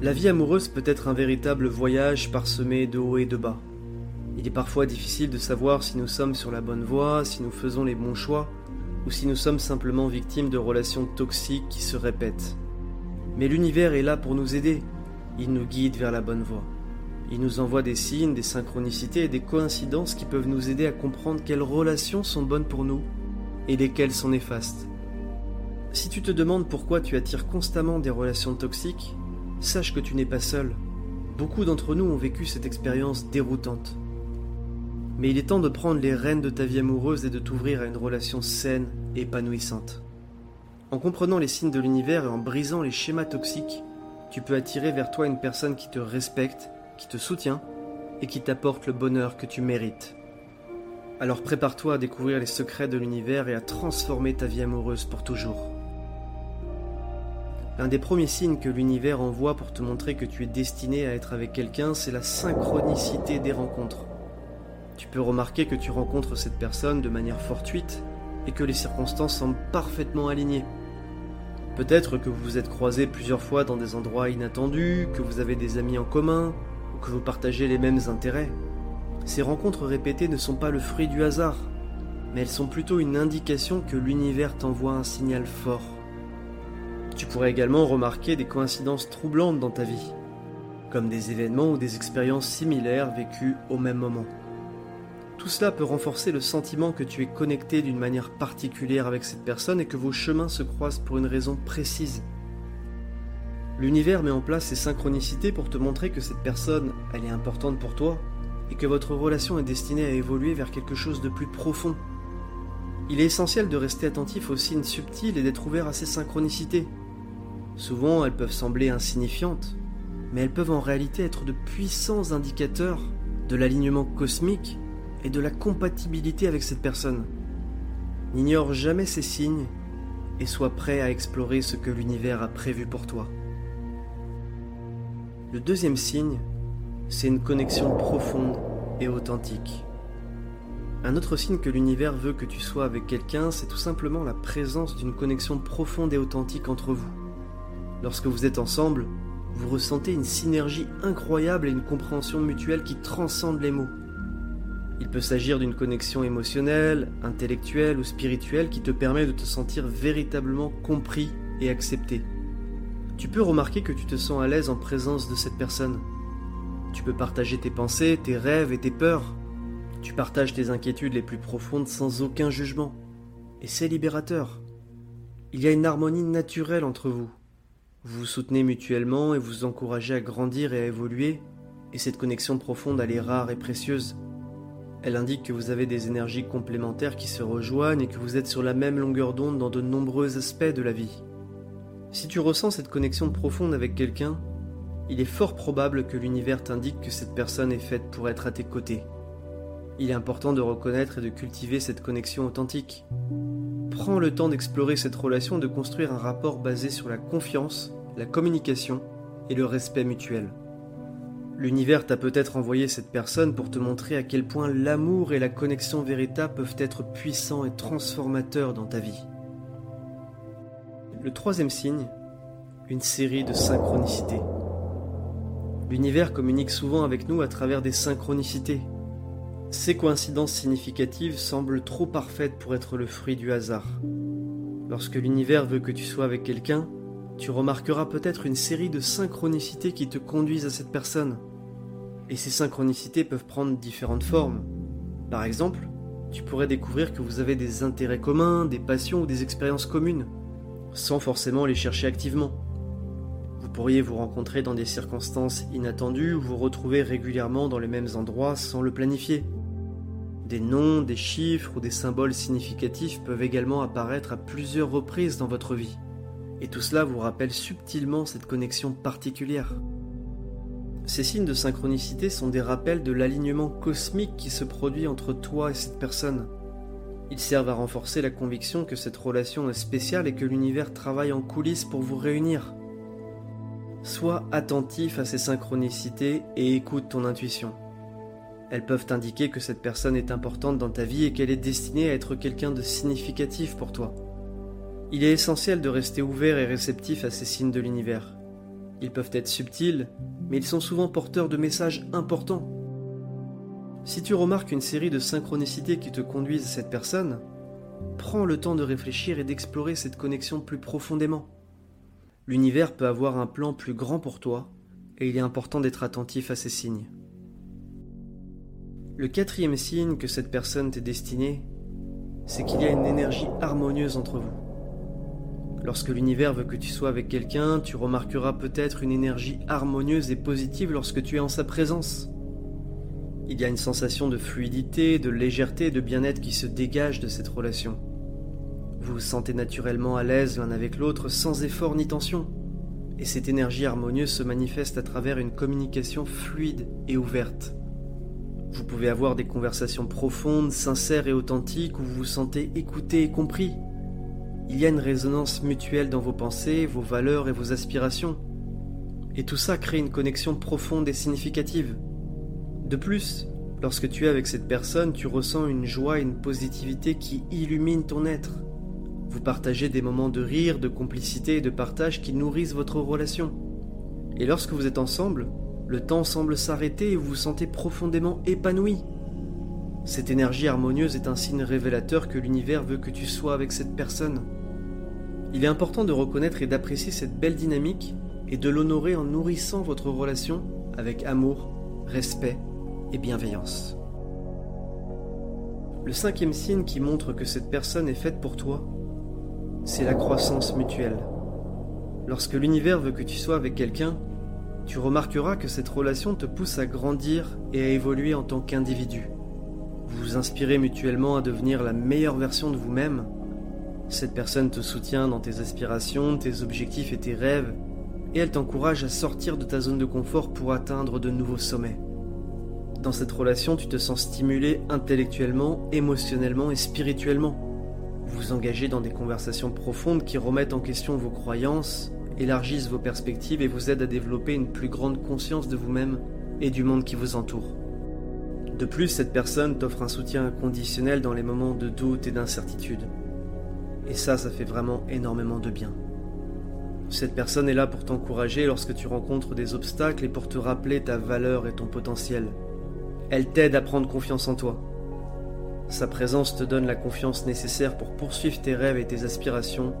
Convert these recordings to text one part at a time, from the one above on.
La vie amoureuse peut être un véritable voyage parsemé de hauts et de bas. Il est parfois difficile de savoir si nous sommes sur la bonne voie, si nous faisons les bons choix, ou si nous sommes simplement victimes de relations toxiques qui se répètent. Mais l'univers est là pour nous aider. Il nous guide vers la bonne voie. Il nous envoie des signes, des synchronicités et des coïncidences qui peuvent nous aider à comprendre quelles relations sont bonnes pour nous et lesquelles sont néfastes. Si tu te demandes pourquoi tu attires constamment des relations toxiques, sache que tu n'es pas seul. Beaucoup d'entre nous ont vécu cette expérience déroutante. Mais il est temps de prendre les rênes de ta vie amoureuse et de t'ouvrir à une relation saine et épanouissante. En comprenant les signes de l'univers et en brisant les schémas toxiques, tu peux attirer vers toi une personne qui te respecte, qui te soutient et qui t'apporte le bonheur que tu mérites. Alors prépare-toi à découvrir les secrets de l'univers et à transformer ta vie amoureuse pour toujours. L'un des premiers signes que l'univers envoie pour te montrer que tu es destiné à être avec quelqu'un, c'est la synchronicité des rencontres. Tu peux remarquer que tu rencontres cette personne de manière fortuite et que les circonstances semblent parfaitement alignées. Peut-être que vous vous êtes croisés plusieurs fois dans des endroits inattendus, que vous avez des amis en commun, ou que vous partagez les mêmes intérêts. Ces rencontres répétées ne sont pas le fruit du hasard, mais elles sont plutôt une indication que l'univers t'envoie un signal fort. Tu pourrais également remarquer des coïncidences troublantes dans ta vie, comme des événements ou des expériences similaires vécues au même moment. Tout cela peut renforcer le sentiment que tu es connecté d'une manière particulière avec cette personne et que vos chemins se croisent pour une raison précise. L'univers met en place ces synchronicités pour te montrer que cette personne, elle est importante pour toi et que votre relation est destinée à évoluer vers quelque chose de plus profond. Il est essentiel de rester attentif aux signes subtils et d'être ouvert à ces synchronicités. Souvent, elles peuvent sembler insignifiantes, mais elles peuvent en réalité être de puissants indicateurs de l'alignement cosmique et de la compatibilité avec cette personne. N'ignore jamais ces signes et sois prêt à explorer ce que l'univers a prévu pour toi. Le deuxième signe, c'est une connexion profonde et authentique. Un autre signe que l'univers veut que tu sois avec quelqu'un, c'est tout simplement la présence d'une connexion profonde et authentique entre vous. Lorsque vous êtes ensemble, vous ressentez une synergie incroyable et une compréhension mutuelle qui transcende les mots. Il peut s'agir d'une connexion émotionnelle, intellectuelle ou spirituelle qui te permet de te sentir véritablement compris et accepté. Tu peux remarquer que tu te sens à l'aise en présence de cette personne. Tu peux partager tes pensées, tes rêves et tes peurs. Tu partages tes inquiétudes les plus profondes sans aucun jugement. Et c'est libérateur. Il y a une harmonie naturelle entre vous. Vous vous soutenez mutuellement et vous encouragez à grandir et à évoluer, et cette connexion profonde, elle est rare et précieuse. Elle indique que vous avez des énergies complémentaires qui se rejoignent et que vous êtes sur la même longueur d'onde dans de nombreux aspects de la vie. Si tu ressens cette connexion profonde avec quelqu'un, il est fort probable que l'univers t'indique que cette personne est faite pour être à tes côtés. Il est important de reconnaître et de cultiver cette connexion authentique. Prends le temps d'explorer cette relation, de construire un rapport basé sur la confiance la communication et le respect mutuel. L'univers t'a peut-être envoyé cette personne pour te montrer à quel point l'amour et la connexion véritable peuvent être puissants et transformateurs dans ta vie. Le troisième signe, une série de synchronicités. L'univers communique souvent avec nous à travers des synchronicités. Ces coïncidences significatives semblent trop parfaites pour être le fruit du hasard. Lorsque l'univers veut que tu sois avec quelqu'un, tu remarqueras peut-être une série de synchronicités qui te conduisent à cette personne. Et ces synchronicités peuvent prendre différentes formes. Par exemple, tu pourrais découvrir que vous avez des intérêts communs, des passions ou des expériences communes, sans forcément les chercher activement. Vous pourriez vous rencontrer dans des circonstances inattendues ou vous retrouver régulièrement dans les mêmes endroits sans le planifier. Des noms, des chiffres ou des symboles significatifs peuvent également apparaître à plusieurs reprises dans votre vie. Et tout cela vous rappelle subtilement cette connexion particulière. Ces signes de synchronicité sont des rappels de l'alignement cosmique qui se produit entre toi et cette personne. Ils servent à renforcer la conviction que cette relation est spéciale et que l'univers travaille en coulisses pour vous réunir. Sois attentif à ces synchronicités et écoute ton intuition. Elles peuvent indiquer que cette personne est importante dans ta vie et qu'elle est destinée à être quelqu'un de significatif pour toi. Il est essentiel de rester ouvert et réceptif à ces signes de l'univers. Ils peuvent être subtils, mais ils sont souvent porteurs de messages importants. Si tu remarques une série de synchronicités qui te conduisent à cette personne, prends le temps de réfléchir et d'explorer cette connexion plus profondément. L'univers peut avoir un plan plus grand pour toi, et il est important d'être attentif à ces signes. Le quatrième signe que cette personne t'est destinée, c'est qu'il y a une énergie harmonieuse entre vous. Lorsque l'univers veut que tu sois avec quelqu'un, tu remarqueras peut-être une énergie harmonieuse et positive lorsque tu es en sa présence. Il y a une sensation de fluidité, de légèreté et de bien-être qui se dégage de cette relation. Vous vous sentez naturellement à l'aise l'un avec l'autre sans effort ni tension. Et cette énergie harmonieuse se manifeste à travers une communication fluide et ouverte. Vous pouvez avoir des conversations profondes, sincères et authentiques où vous vous sentez écouté et compris. Il y a une résonance mutuelle dans vos pensées, vos valeurs et vos aspirations. Et tout ça crée une connexion profonde et significative. De plus, lorsque tu es avec cette personne, tu ressens une joie et une positivité qui illuminent ton être. Vous partagez des moments de rire, de complicité et de partage qui nourrissent votre relation. Et lorsque vous êtes ensemble, le temps semble s'arrêter et vous vous sentez profondément épanoui. Cette énergie harmonieuse est un signe révélateur que l'univers veut que tu sois avec cette personne. Il est important de reconnaître et d'apprécier cette belle dynamique et de l'honorer en nourrissant votre relation avec amour, respect et bienveillance. Le cinquième signe qui montre que cette personne est faite pour toi, c'est la croissance mutuelle. Lorsque l'univers veut que tu sois avec quelqu'un, tu remarqueras que cette relation te pousse à grandir et à évoluer en tant qu'individu. Vous vous inspirez mutuellement à devenir la meilleure version de vous-même. Cette personne te soutient dans tes aspirations, tes objectifs et tes rêves, et elle t'encourage à sortir de ta zone de confort pour atteindre de nouveaux sommets. Dans cette relation, tu te sens stimulé intellectuellement, émotionnellement et spirituellement. Vous vous engagez dans des conversations profondes qui remettent en question vos croyances, élargissent vos perspectives et vous aident à développer une plus grande conscience de vous-même et du monde qui vous entoure. De plus, cette personne t'offre un soutien inconditionnel dans les moments de doute et d'incertitude. Et ça, ça fait vraiment énormément de bien. Cette personne est là pour t'encourager lorsque tu rencontres des obstacles et pour te rappeler ta valeur et ton potentiel. Elle t'aide à prendre confiance en toi. Sa présence te donne la confiance nécessaire pour poursuivre tes rêves et tes aspirations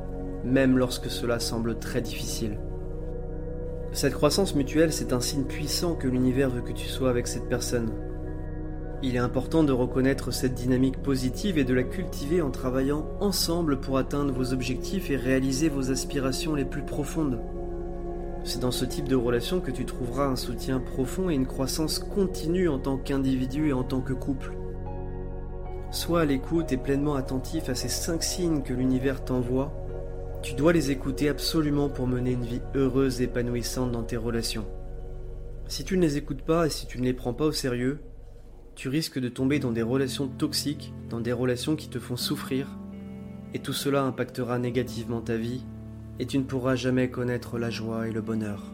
même lorsque cela semble très difficile. Cette croissance mutuelle, c'est un signe puissant que l'univers veut que tu sois avec cette personne. Il est important de reconnaître cette dynamique positive et de la cultiver en travaillant ensemble pour atteindre vos objectifs et réaliser vos aspirations les plus profondes. C'est dans ce type de relation que tu trouveras un soutien profond et une croissance continue en tant qu'individu et en tant que couple. Sois à l'écoute et pleinement attentif à ces cinq signes que l'univers t'envoie tu dois les écouter absolument pour mener une vie heureuse et épanouissante dans tes relations. Si tu ne les écoutes pas et si tu ne les prends pas au sérieux, tu risques de tomber dans des relations toxiques, dans des relations qui te font souffrir, et tout cela impactera négativement ta vie, et tu ne pourras jamais connaître la joie et le bonheur.